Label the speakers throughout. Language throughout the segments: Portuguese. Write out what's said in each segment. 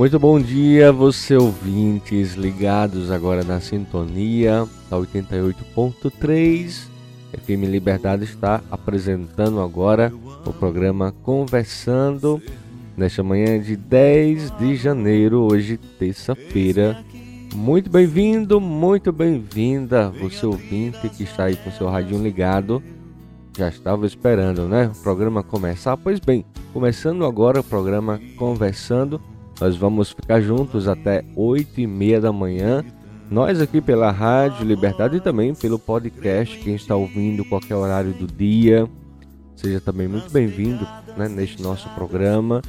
Speaker 1: Muito bom dia, você ouvintes ligados agora na sintonia da 88.3. FM Liberdade está apresentando agora o programa Conversando nesta manhã de 10 de janeiro, hoje terça-feira. Muito bem-vindo, muito bem-vinda, você ouvinte que está aí com seu radinho ligado. Já estava esperando, né? O programa começar. Pois bem, começando agora o programa Conversando nós vamos ficar juntos até 8 e meia da manhã. Nós aqui pela Rádio Liberdade e também pelo podcast, quem está ouvindo qualquer horário do dia, seja também muito bem-vindo né, neste nosso programa.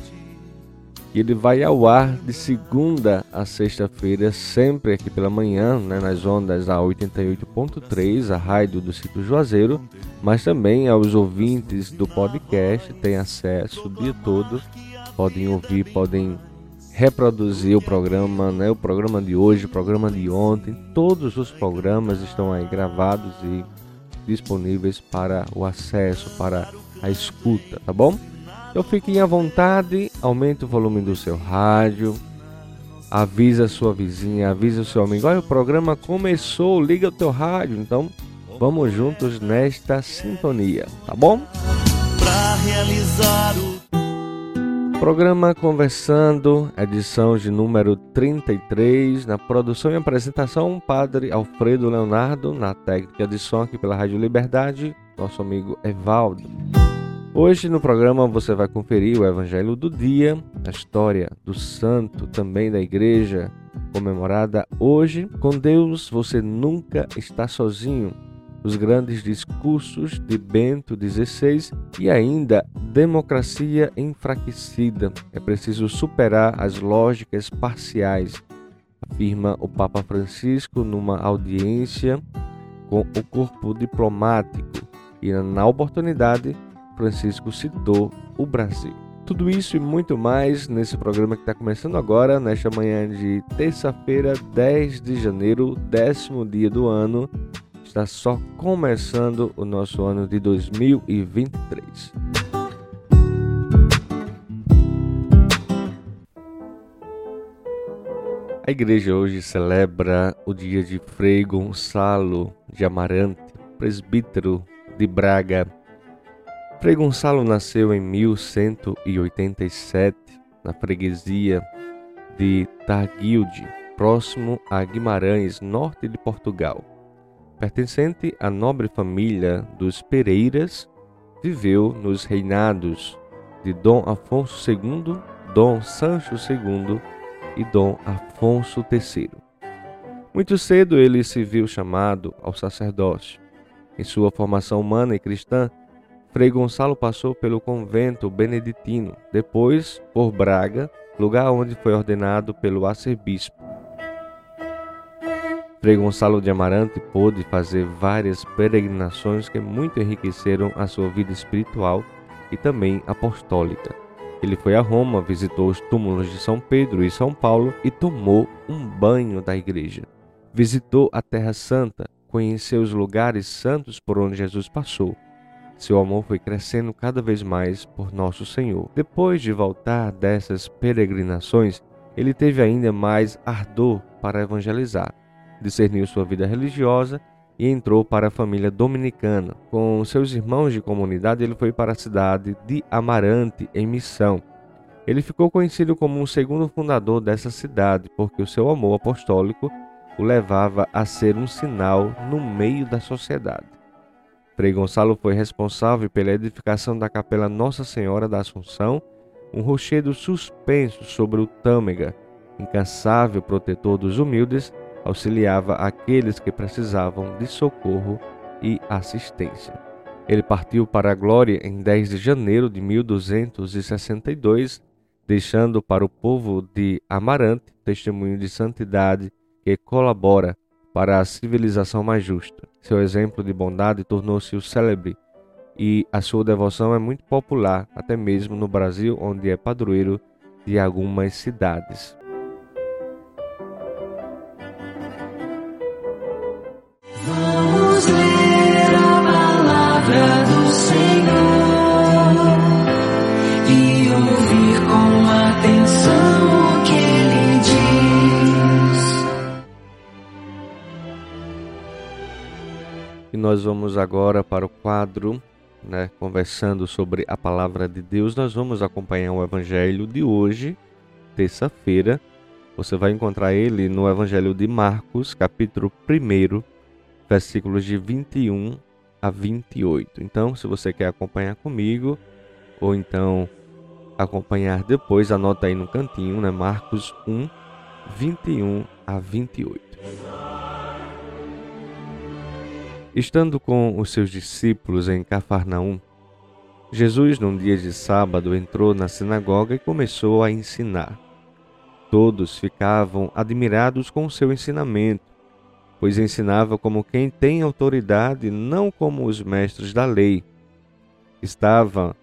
Speaker 1: Ele vai ao ar de segunda a sexta-feira, sempre aqui pela manhã, né, nas ondas a 88.3, a rádio do Sítio Juazeiro, mas também aos ouvintes do podcast, têm acesso o dia todo, podem ouvir, podem reproduzir o programa, né? O programa de hoje, o programa de ontem, todos os programas estão aí gravados e disponíveis para o acesso, para a escuta, tá bom? Então fiquem à vontade, aumente o volume do seu rádio, avisa a sua vizinha, avisa o seu amigo, olha o programa começou, liga o teu rádio, então vamos juntos nesta sintonia, tá bom? Pra realizar o Programa Conversando, edição de número 33, na produção e apresentação, Padre Alfredo Leonardo, na técnica de som aqui pela Rádio Liberdade, nosso amigo Evaldo. Hoje no programa você vai conferir o Evangelho do Dia, a história do santo também da igreja, comemorada hoje. Com Deus você nunca está sozinho os grandes discursos de Bento XVI e ainda democracia enfraquecida. É preciso superar as lógicas parciais, afirma o Papa Francisco numa audiência com o corpo diplomático. E na oportunidade, Francisco citou o Brasil. Tudo isso e muito mais nesse programa que está começando agora, nesta manhã de terça-feira, 10 de janeiro, décimo dia do ano está só começando o nosso ano de 2023. A igreja hoje celebra o dia de Frei Gonçalo de Amarante, presbítero de Braga. Frei Gonçalo nasceu em 1187 na freguesia de Targuilde, próximo a Guimarães, norte de Portugal pertencente à nobre família dos Pereiras, viveu nos reinados de Dom Afonso II, Dom Sancho II e Dom Afonso III. Muito cedo ele se viu chamado ao sacerdócio. Em sua formação humana e cristã, Frei Gonçalo passou pelo convento beneditino, depois por Braga, lugar onde foi ordenado pelo arcebispo. Frei Gonçalo de Amarante pôde fazer várias peregrinações que muito enriqueceram a sua vida espiritual e também apostólica. Ele foi a Roma, visitou os túmulos de São Pedro e São Paulo e tomou um banho da igreja. Visitou a Terra Santa, conheceu os lugares santos por onde Jesus passou. Seu amor foi crescendo cada vez mais por nosso Senhor. Depois de voltar dessas peregrinações, ele teve ainda mais ardor para evangelizar discerniu sua vida religiosa e entrou para a família dominicana. Com seus irmãos de comunidade, ele foi para a cidade de Amarante, em missão. Ele ficou conhecido como um segundo fundador dessa cidade, porque o seu amor apostólico o levava a ser um sinal no meio da sociedade. Frei Gonçalo foi responsável pela edificação da Capela Nossa Senhora da Assunção, um rochedo suspenso sobre o Tâmega, incansável protetor dos humildes, auxiliava aqueles que precisavam de socorro e assistência. Ele partiu para a glória em 10 de janeiro de 1262, deixando para o povo de Amarante testemunho de santidade que colabora para a civilização mais justa. Seu exemplo de bondade tornou-se o célebre e a sua devoção é muito popular, até mesmo no Brasil, onde é padroeiro de algumas cidades.
Speaker 2: Palavra do Senhor e ouvir com atenção o que ele diz.
Speaker 1: E nós vamos agora para o quadro, né, conversando sobre a palavra de Deus. Nós vamos acompanhar o evangelho de hoje, terça-feira. Você vai encontrar ele no Evangelho de Marcos, capítulo 1, versículos de 21 a 28. Então, se você quer acompanhar comigo, ou então acompanhar depois, anota aí no cantinho, né? Marcos 1, 21 a 28. Estando com os seus discípulos em Cafarnaum, Jesus, num dia de sábado, entrou na sinagoga e começou a ensinar. Todos ficavam admirados com o seu ensinamento pois ensinava como quem tem autoridade, não como os mestres da lei. Estava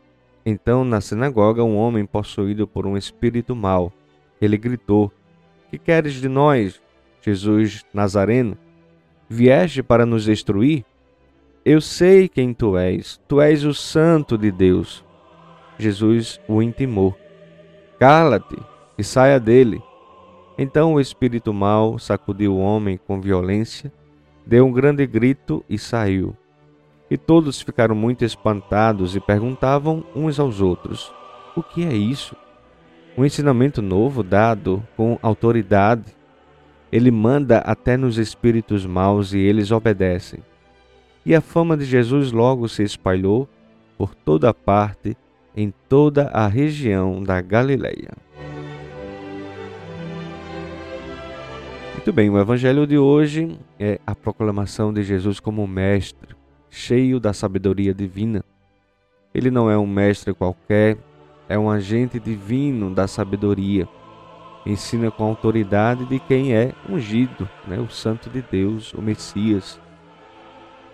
Speaker 1: então na sinagoga um homem possuído por um espírito mau. Ele gritou: Que queres de nós, Jesus Nazareno? Vieste para nos destruir? Eu sei quem tu és, tu és o Santo de Deus. Jesus o intimou: Cala-te e saia dele. Então o espírito mau sacudiu o homem com violência, deu um grande grito e saiu. E todos ficaram muito espantados e perguntavam uns aos outros: O que é isso? Um ensinamento novo dado com autoridade. Ele manda até nos espíritos maus e eles obedecem. E a fama de Jesus logo se espalhou por toda parte, em toda a região da Galileia. Muito bem, o evangelho de hoje é a proclamação de Jesus como mestre, cheio da sabedoria divina. Ele não é um mestre qualquer, é um agente divino da sabedoria. Ensina com a autoridade de quem é ungido, né? o Santo de Deus, o Messias.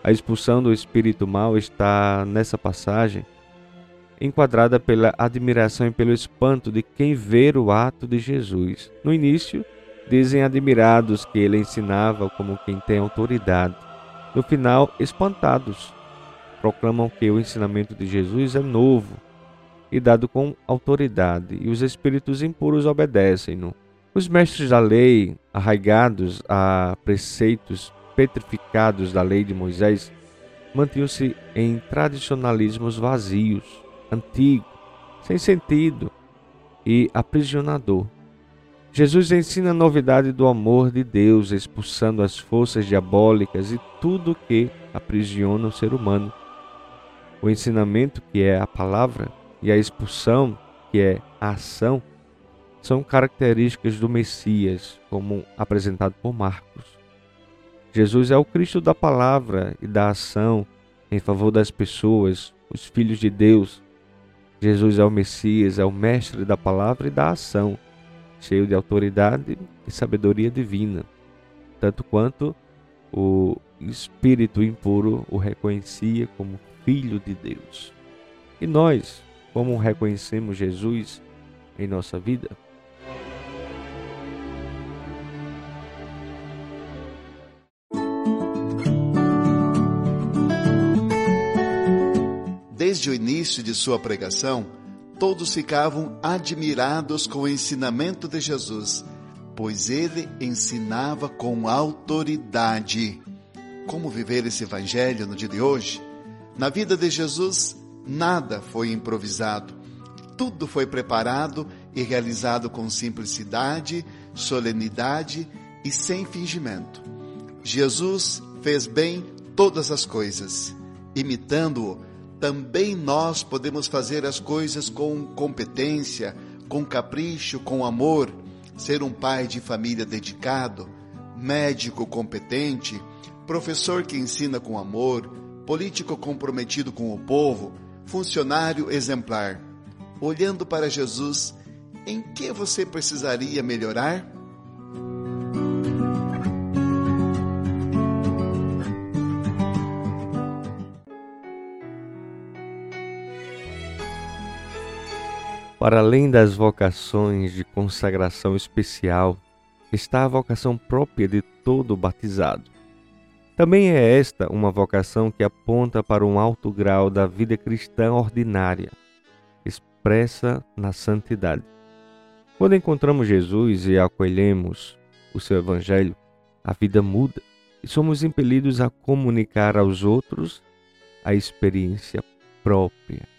Speaker 1: A expulsão do espírito mal está nessa passagem enquadrada pela admiração e pelo espanto de quem vê o ato de Jesus. No início, Dizem admirados que ele ensinava como quem tem autoridade. No final, espantados, proclamam que o ensinamento de Jesus é novo e dado com autoridade, e os espíritos impuros obedecem-no. Os mestres da lei, arraigados a preceitos petrificados da lei de Moisés, mantinham-se em tradicionalismos vazios, antigos, sem sentido e aprisionador. Jesus ensina a novidade do amor de Deus, expulsando as forças diabólicas e tudo que aprisiona o ser humano. O ensinamento, que é a palavra, e a expulsão, que é a ação, são características do Messias, como apresentado por Marcos. Jesus é o Cristo da palavra e da ação em favor das pessoas, os filhos de Deus. Jesus é o Messias, é o mestre da palavra e da ação cheio de autoridade e sabedoria divina, tanto quanto o espírito impuro o reconhecia como filho de Deus. E nós, como reconhecemos Jesus em nossa vida?
Speaker 3: Desde o início de sua pregação, todos ficavam admirados com o ensinamento de Jesus, pois ele ensinava com autoridade. Como viver esse evangelho no dia de hoje? Na vida de Jesus, nada foi improvisado. Tudo foi preparado e realizado com simplicidade, solenidade e sem fingimento. Jesus fez bem todas as coisas. Imitando-o, também nós podemos fazer as coisas com competência, com capricho, com amor, ser um pai de família dedicado, médico competente, professor que ensina com amor, político comprometido com o povo, funcionário exemplar. Olhando para Jesus, em que você precisaria melhorar?
Speaker 1: Para além das vocações de consagração especial, está a vocação própria de todo batizado. Também é esta uma vocação que aponta para um alto grau da vida cristã ordinária, expressa na santidade. Quando encontramos Jesus e acolhemos o seu Evangelho, a vida muda e somos impelidos a comunicar aos outros a experiência própria.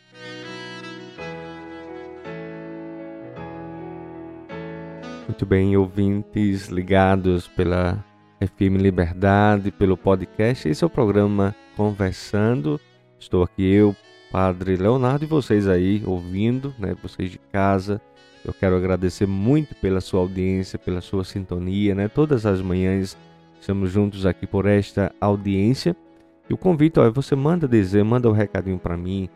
Speaker 1: Muito bem, ouvintes ligados pela FM Liberdade, pelo podcast. Esse é o programa Conversando. Estou aqui eu, Padre Leonardo, e vocês aí ouvindo, né? Vocês de casa. Eu quero agradecer muito pela sua audiência, pela sua sintonia, né? Todas as manhãs estamos juntos aqui por esta audiência. E o convite, ó, você manda dizer, manda um recadinho para mim,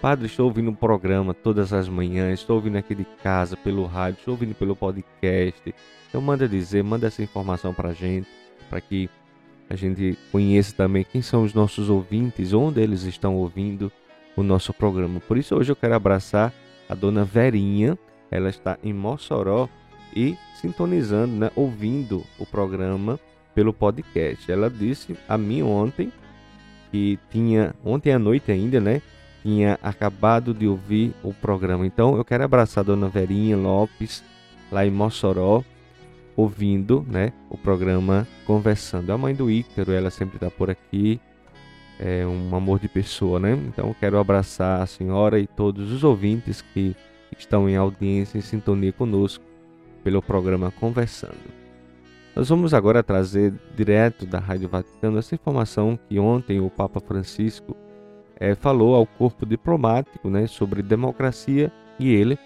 Speaker 1: Padre, estou ouvindo um programa todas as manhãs, estou ouvindo aqui de casa, pelo rádio, estou ouvindo pelo podcast. Então manda dizer, manda essa informação para a gente, para que a gente conheça também quem são os nossos ouvintes, onde eles estão ouvindo o nosso programa. Por isso hoje eu quero abraçar a dona Verinha, ela está em Mossoró e sintonizando, né, ouvindo o programa pelo podcast. Ela disse a mim ontem que tinha, ontem à noite ainda, né, tinha acabado de ouvir o programa. Então eu quero abraçar a dona Verinha Lopes, lá em Mossoró, ouvindo né, o programa Conversando. A mãe do Ícaro, ela sempre está por aqui, é um amor de pessoa, né? Então eu quero abraçar a senhora e todos os ouvintes que estão em audiência, em sintonia conosco, pelo programa Conversando. Nós vamos agora trazer direto da Rádio Vaticano essa informação que ontem o Papa Francisco é, falou ao corpo diplomático né, sobre democracia e ele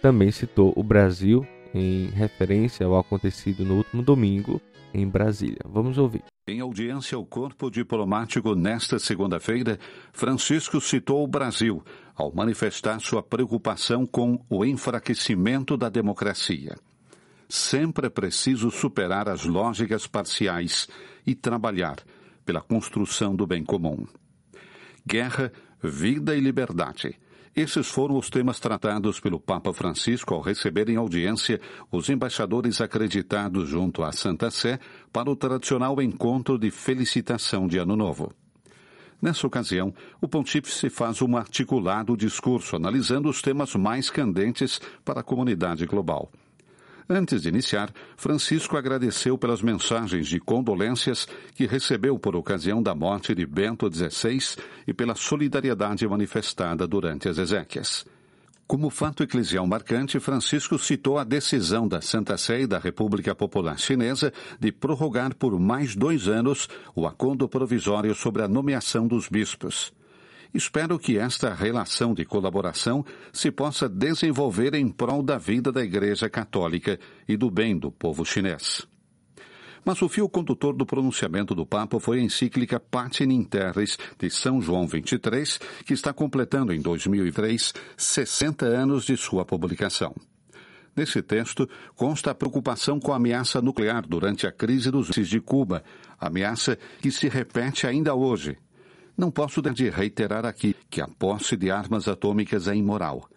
Speaker 1: também citou o Brasil em referência ao acontecido no último domingo em Brasília. Vamos ouvir.
Speaker 4: Em audiência ao corpo diplomático nesta segunda-feira, Francisco citou o Brasil ao manifestar sua preocupação com o enfraquecimento da democracia. Sempre é preciso superar as lógicas parciais e trabalhar pela construção do bem comum guerra, vida e liberdade. Esses foram os temas tratados pelo Papa Francisco ao receber em audiência os embaixadores acreditados junto à Santa Sé para o tradicional encontro de felicitação de Ano Novo. Nessa ocasião, o pontífice faz um articulado discurso analisando os temas mais candentes para a comunidade global. Antes de iniciar, Francisco agradeceu pelas mensagens de condolências que recebeu por ocasião da morte de Bento XVI e pela solidariedade manifestada durante as exéquias. Como fato eclesial marcante, Francisco citou a decisão da Santa Sé e da República Popular Chinesa de prorrogar por mais dois anos o acordo provisório sobre a nomeação dos bispos. Espero que esta relação de colaboração se possa desenvolver em prol da vida da Igreja Católica e do bem do povo chinês. Mas o fio condutor do pronunciamento do Papa foi a encíclica Pater in Terris de São João XXIII, que está completando em 2003 60 anos de sua publicação. Nesse texto consta a preocupação com a ameaça nuclear durante a crise dos de Cuba, ameaça que se repete ainda hoje não posso de reiterar aqui que a posse de armas atômicas é imoral.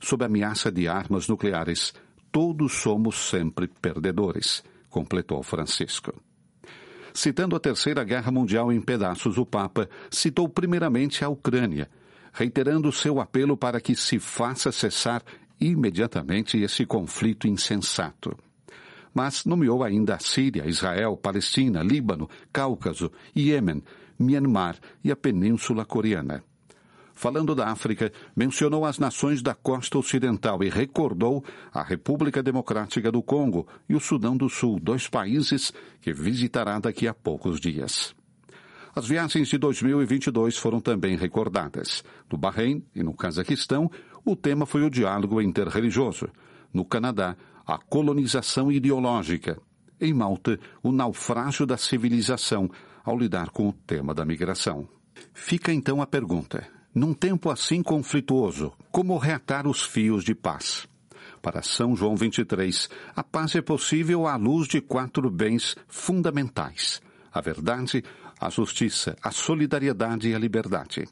Speaker 4: Sob ameaça de armas nucleares, todos somos sempre perdedores, completou Francisco. Citando a Terceira Guerra Mundial em pedaços, o Papa citou primeiramente a Ucrânia, reiterando seu apelo para que se faça cessar imediatamente esse conflito insensato. Mas nomeou ainda a Síria, Israel, Palestina, Líbano, Cáucaso, Iêmen, Myanmar e a Península Coreana. Falando da África, mencionou as nações da costa ocidental e recordou a República Democrática do Congo e o Sudão do Sul, dois países que visitará daqui a poucos dias. As viagens de 2022 foram também recordadas. No Bahrein e no Cazaquistão, o tema foi o diálogo interreligioso. No Canadá, a colonização ideológica. Em Malta, o naufrágio da civilização ao lidar com o tema da migração. Fica então a pergunta: num tempo assim conflituoso, como reatar os fios de paz? Para São João 23, a paz é possível à luz de quatro bens fundamentais: a verdade, a justiça, a solidariedade e a liberdade.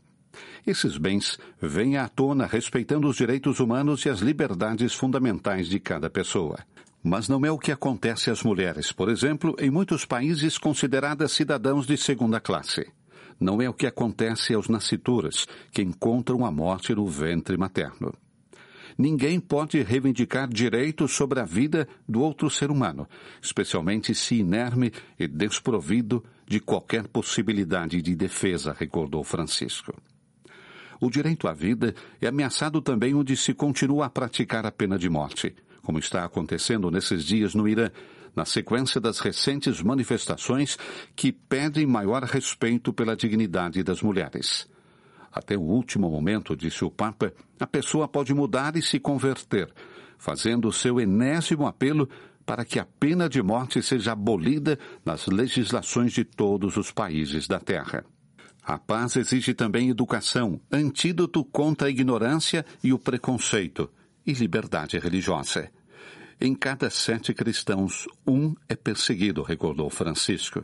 Speaker 4: Esses bens vêm à tona respeitando os direitos humanos e as liberdades fundamentais de cada pessoa. Mas não é o que acontece às mulheres, por exemplo, em muitos países consideradas cidadãos de segunda classe. Não é o que acontece aos nascituras, que encontram a morte no ventre materno. Ninguém pode reivindicar direitos sobre a vida do outro ser humano, especialmente se inerme e desprovido de qualquer possibilidade de defesa, recordou Francisco. O direito à vida é ameaçado também onde se continua a praticar a pena de morte, como está acontecendo nesses dias no Irã, na sequência das recentes manifestações que pedem maior respeito pela dignidade das mulheres. Até o último momento, disse o Papa, a pessoa pode mudar e se converter, fazendo o seu enésimo apelo para que a pena de morte seja abolida nas legislações de todos os países da Terra. A paz exige também educação, antídoto contra a ignorância e o preconceito, e liberdade religiosa. Em cada sete cristãos, um é perseguido, recordou Francisco.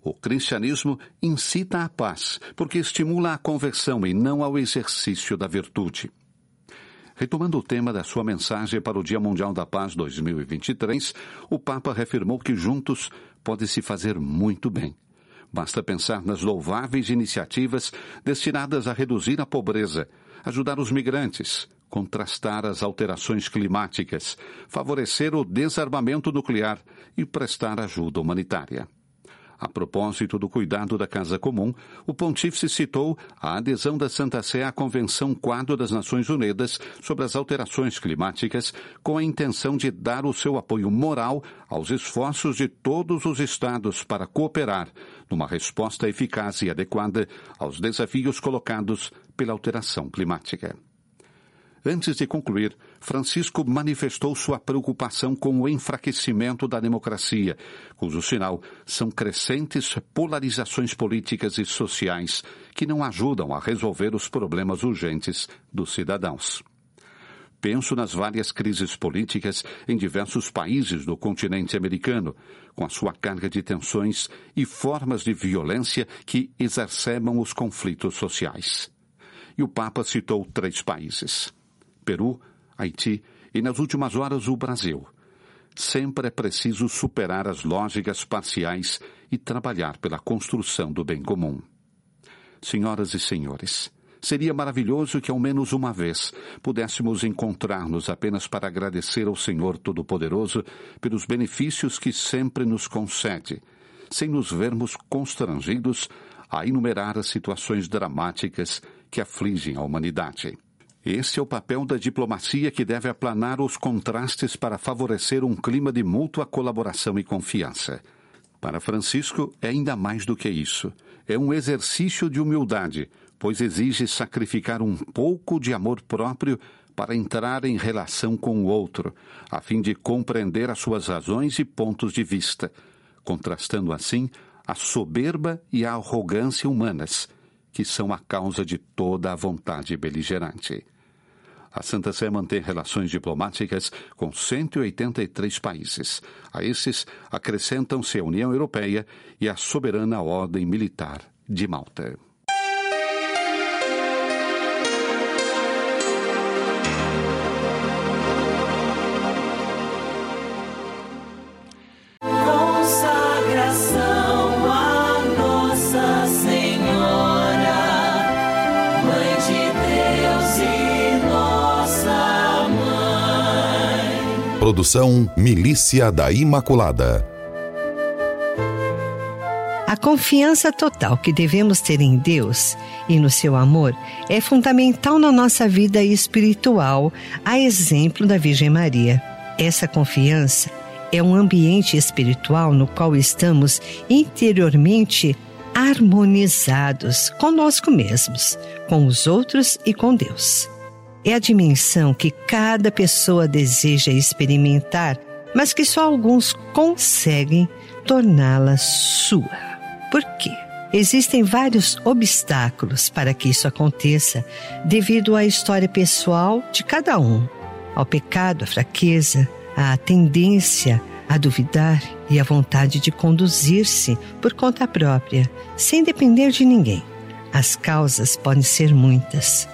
Speaker 4: O cristianismo incita à paz, porque estimula a conversão e não ao exercício da virtude. Retomando o tema da sua mensagem para o Dia Mundial da Paz 2023, o Papa reafirmou que juntos pode-se fazer muito bem. Basta pensar nas louváveis iniciativas destinadas a reduzir a pobreza, ajudar os migrantes, contrastar as alterações climáticas, favorecer o desarmamento nuclear e prestar ajuda humanitária. A propósito do cuidado da casa comum, o pontífice citou a adesão da Santa Sé à Convenção Quadro das Nações Unidas sobre as alterações climáticas, com a intenção de dar o seu apoio moral aos esforços de todos os Estados para cooperar numa resposta eficaz e adequada aos desafios colocados pela alteração climática. Antes de concluir, Francisco manifestou sua preocupação com o enfraquecimento da democracia, cujo sinal são crescentes polarizações políticas e sociais que não ajudam a resolver os problemas urgentes dos cidadãos. Penso nas várias crises políticas em diversos países do continente americano, com a sua carga de tensões e formas de violência que exacerbam os conflitos sociais. E o Papa citou três países. Peru, Haiti e, nas últimas horas, o Brasil. Sempre é preciso superar as lógicas parciais e trabalhar pela construção do bem comum. Senhoras e senhores, seria maravilhoso que ao menos uma vez pudéssemos encontrar-nos apenas para agradecer ao Senhor Todo-Poderoso pelos benefícios que sempre nos concede, sem nos vermos constrangidos a enumerar as situações dramáticas que afligem a humanidade. Esse é o papel da diplomacia que deve aplanar os contrastes para favorecer um clima de mútua colaboração e confiança. Para Francisco, é ainda mais do que isso. É um exercício de humildade, pois exige sacrificar um pouco de amor próprio para entrar em relação com o outro, a fim de compreender as suas razões e pontos de vista, contrastando assim a soberba e a arrogância humanas que são a causa de toda a vontade beligerante. A Santa Sé mantém relações diplomáticas com 183 países. A esses acrescentam-se a União Europeia e a soberana Ordem Militar de Malta.
Speaker 5: Produção Milícia da Imaculada. A confiança total que devemos ter em Deus e no seu amor é fundamental na nossa vida espiritual, a exemplo da Virgem Maria. Essa confiança é um ambiente espiritual no qual estamos interiormente harmonizados conosco mesmos, com os outros e com Deus. É a dimensão que cada pessoa deseja experimentar, mas que só alguns conseguem torná-la sua. Por quê? Existem vários obstáculos para que isso aconteça, devido à história pessoal de cada um, ao pecado, à fraqueza, à tendência a duvidar e a vontade de conduzir-se por conta própria, sem depender de ninguém. As causas podem ser muitas: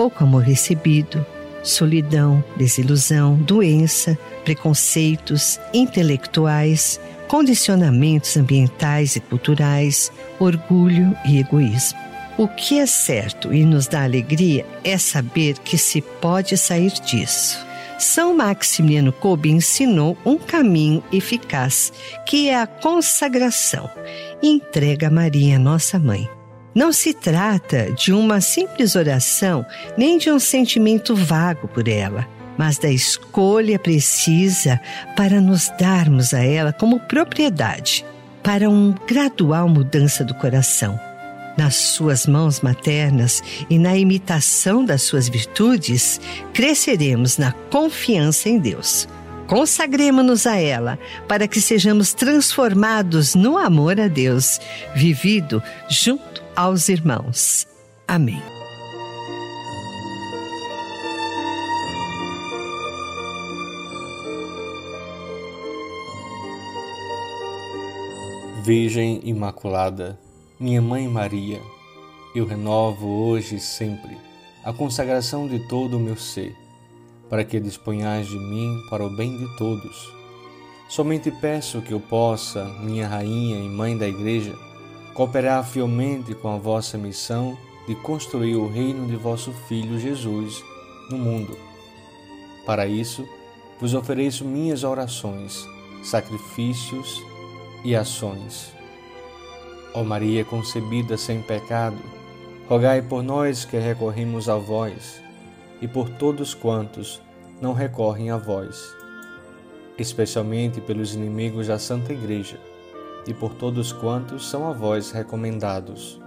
Speaker 5: pouco amor recebido, solidão, desilusão, doença, preconceitos intelectuais, condicionamentos ambientais e culturais, orgulho e egoísmo. O que é certo e nos dá alegria é saber que se pode sair disso são Maximiano Kolbe ensinou um caminho eficaz, que é a consagração. Entrega Maria, nossa mãe. Não se trata de uma simples oração, nem de um sentimento vago por ela, mas da escolha precisa para nos darmos a ela como propriedade, para uma gradual mudança do coração nas suas mãos maternas e na imitação das suas virtudes, cresceremos na confiança em Deus. Consagremos-nos a ela para que sejamos transformados no amor a Deus, vivido junto aos irmãos. Amém.
Speaker 1: Virgem Imaculada, minha Mãe Maria, eu renovo hoje e sempre a consagração de todo o meu ser, para que disponhais de mim para o bem de todos. Somente peço que eu possa, minha Rainha e Mãe da Igreja, cooperar fielmente com a vossa missão de construir o reino de vosso Filho Jesus no mundo. Para isso, vos ofereço minhas orações, sacrifícios e ações Ó Maria concebida sem pecado, rogai por nós que recorremos a vós e por todos quantos não recorrem a vós, especialmente pelos inimigos da Santa Igreja e por todos quantos são a vós recomendados.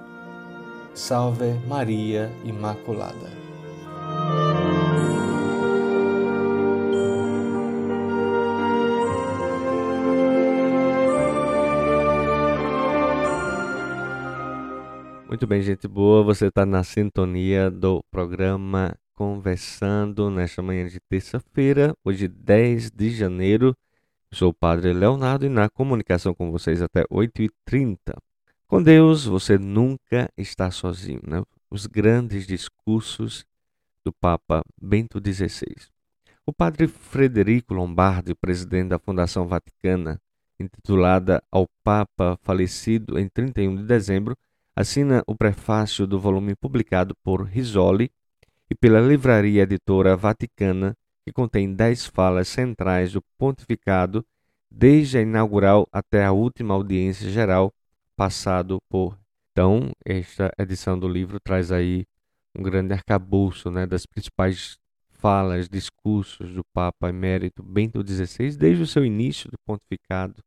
Speaker 1: Salve Maria Imaculada. Muito bem, gente boa, você está na sintonia do programa Conversando nesta manhã de terça-feira, hoje 10 de janeiro. Eu sou o Padre Leonardo e na comunicação com vocês até 8h30. Com Deus, você nunca está sozinho. Né? Os grandes discursos do Papa Bento XVI. O padre Frederico Lombardi, presidente da Fundação Vaticana, intitulada ao Papa falecido em 31 de dezembro, assina o prefácio do volume publicado por Risoli e pela Livraria Editora Vaticana, que contém dez falas centrais do pontificado desde a inaugural até a última audiência geral, passado por. Então, esta edição do livro traz aí um grande arcabouço né, das principais falas, discursos do Papa Emérito Bento XVI, desde o seu início do pontificado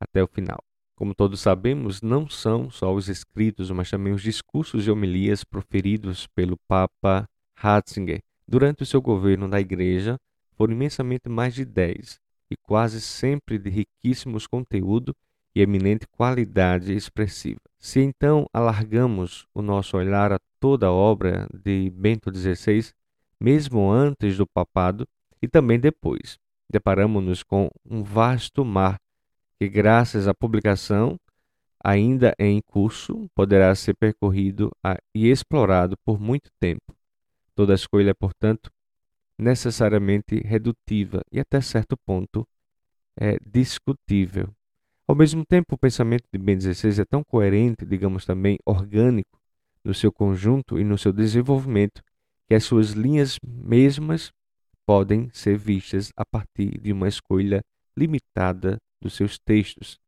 Speaker 1: até o final. Como todos sabemos, não são só os escritos, mas também os discursos e homilias proferidos pelo Papa Ratzinger durante o seu governo na Igreja foram imensamente mais de dez e quase sempre de riquíssimos conteúdo e eminente qualidade expressiva. Se então alargamos o nosso olhar a toda a obra de Bento XVI, mesmo antes do papado e também depois, deparamos-nos com um vasto mar que, graças à publicação ainda em curso, poderá ser percorrido e explorado por muito tempo. Toda escolha é, portanto, necessariamente redutiva e, até certo ponto, é discutível. Ao mesmo tempo, o pensamento de Ben XVI é tão coerente, digamos também orgânico, no seu conjunto e no seu desenvolvimento, que as suas linhas mesmas podem ser vistas a partir de uma escolha limitada dos seus textos.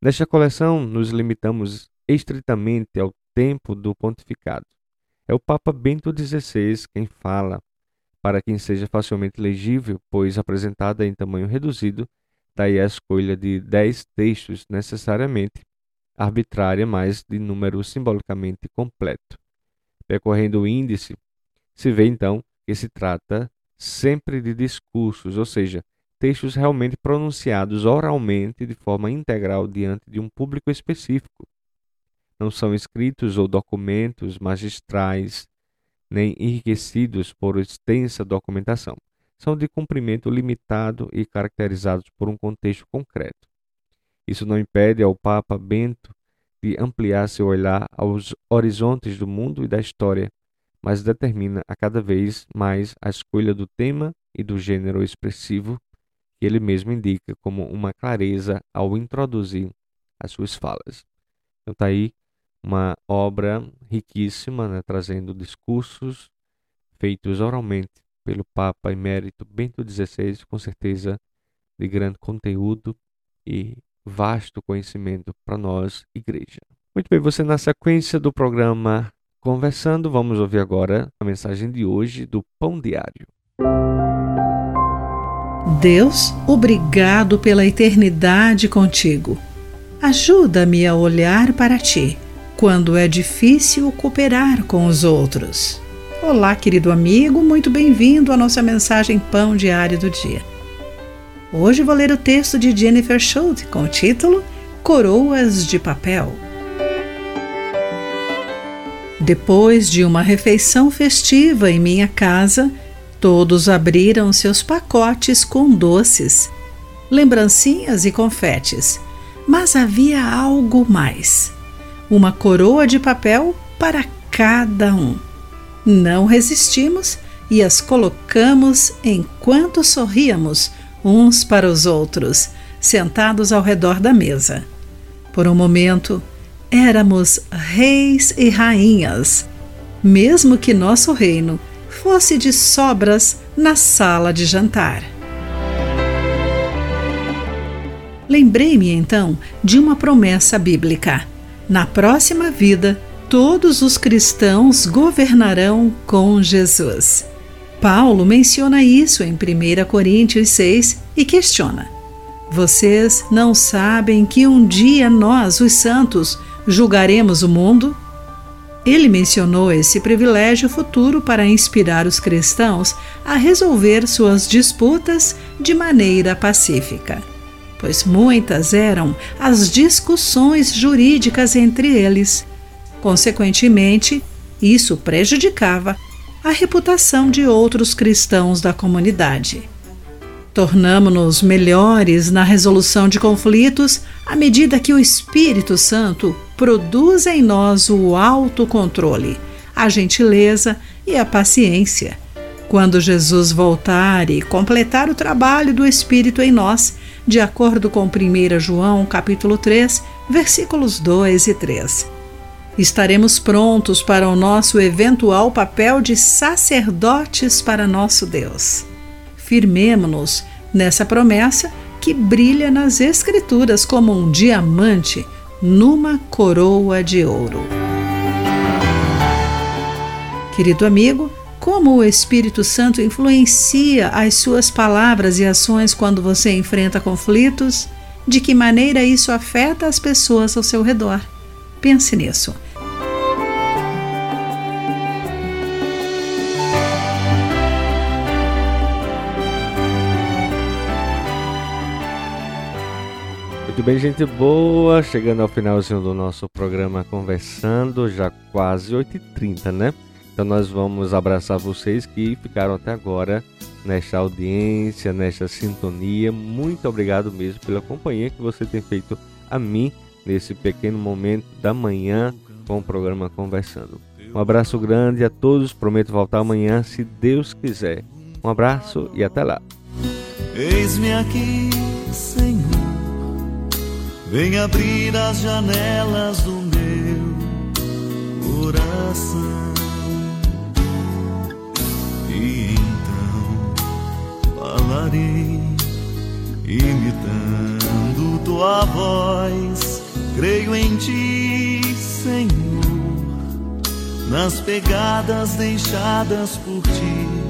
Speaker 1: Nesta coleção, nos limitamos estritamente ao tempo do pontificado. É o Papa Bento XVI quem fala, para quem seja facilmente legível, pois apresentada em tamanho reduzido, daí a escolha de dez textos necessariamente arbitrária, mas de número simbolicamente completo. Percorrendo o índice, se vê então que se trata sempre de discursos, ou seja, textos realmente pronunciados oralmente de forma integral diante de um público específico. Não são escritos ou documentos magistrais, nem enriquecidos por extensa documentação. São de cumprimento limitado e caracterizados por um contexto concreto. Isso não impede ao Papa Bento de ampliar seu olhar aos horizontes do mundo e da história, mas determina a cada vez mais a escolha do tema e do gênero expressivo que ele mesmo indica como uma clareza ao introduzir as suas falas. Então está aí uma obra riquíssima, né, trazendo discursos feitos oralmente pelo Papa Emérito Bento XVI, com certeza de grande conteúdo e vasto conhecimento para nós, igreja. Muito bem, você na sequência do programa Conversando, vamos ouvir agora a mensagem de hoje do Pão Diário.
Speaker 6: Deus, obrigado pela eternidade contigo. Ajuda-me a olhar para ti quando é difícil cooperar com os outros. Olá, querido amigo, muito bem-vindo à nossa mensagem Pão Diário do Dia. Hoje vou ler o texto de Jennifer Schultz com o título Coroas de Papel. Depois de uma refeição festiva em minha casa, todos abriram seus pacotes com doces, lembrancinhas e confetes. Mas havia algo mais: uma coroa de papel para cada um. Não resistimos e as colocamos enquanto sorríamos uns para os outros, sentados ao redor da mesa. Por um momento, éramos reis e rainhas, mesmo que nosso reino fosse de sobras na sala de jantar. Lembrei-me então de uma promessa bíblica. Na próxima vida, todos os cristãos governarão com Jesus. Paulo menciona isso em 1 Coríntios 6 e questiona: Vocês não sabem que um dia nós, os santos, julgaremos o mundo? Ele mencionou esse privilégio futuro para inspirar os cristãos a resolver suas disputas de maneira pacífica, pois muitas eram as discussões jurídicas entre eles. Consequentemente, isso prejudicava a reputação de outros cristãos da comunidade. Tornamo-nos melhores na resolução de conflitos à medida que o Espírito Santo produz em nós o autocontrole, a gentileza e a paciência. Quando Jesus voltar e completar o trabalho do Espírito em nós, de acordo com 1 João capítulo 3, versículos 2 e 3. Estaremos prontos para o nosso eventual papel de sacerdotes para nosso Deus firmemo-nos nessa promessa que brilha nas Escrituras como um diamante numa coroa de ouro. Querido amigo, como o Espírito Santo influencia as suas palavras e ações quando você enfrenta conflitos? De que maneira isso afeta as pessoas ao seu redor? Pense nisso.
Speaker 1: Muito bem, gente boa, chegando ao finalzinho do nosso programa Conversando, já quase 8h30, né? Então nós vamos abraçar vocês que ficaram até agora nesta audiência, nesta sintonia. Muito obrigado mesmo pela companhia que você tem feito a mim nesse pequeno momento da manhã com o programa Conversando. Um abraço grande a todos, prometo voltar amanhã se Deus quiser. Um abraço e até lá.
Speaker 2: Eis-me aqui, Senhor Vem abrir as janelas do meu coração e então falarei imitando tua voz. Ti, Senhor, nas pegadas deixadas por ti